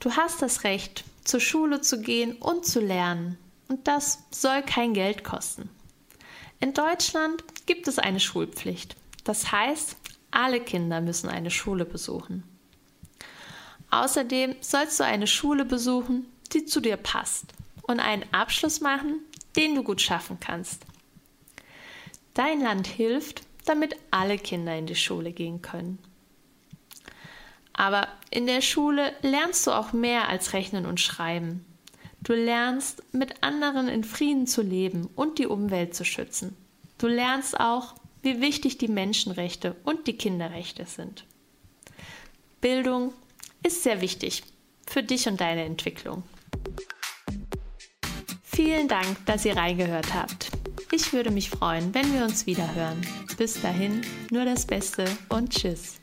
Du hast das Recht, zur Schule zu gehen und zu lernen, und das soll kein Geld kosten. In Deutschland gibt es eine Schulpflicht. Das heißt, alle Kinder müssen eine Schule besuchen. Außerdem sollst du eine Schule besuchen, die zu dir passt und einen Abschluss machen, den du gut schaffen kannst. Dein Land hilft, damit alle Kinder in die Schule gehen können. Aber in der Schule lernst du auch mehr als Rechnen und Schreiben. Du lernst, mit anderen in Frieden zu leben und die Umwelt zu schützen. Du lernst auch, wie wichtig die Menschenrechte und die Kinderrechte sind. Bildung ist sehr wichtig für dich und deine Entwicklung. Vielen Dank, dass ihr reingehört habt. Ich würde mich freuen, wenn wir uns wieder hören. Bis dahin, nur das Beste und Tschüss.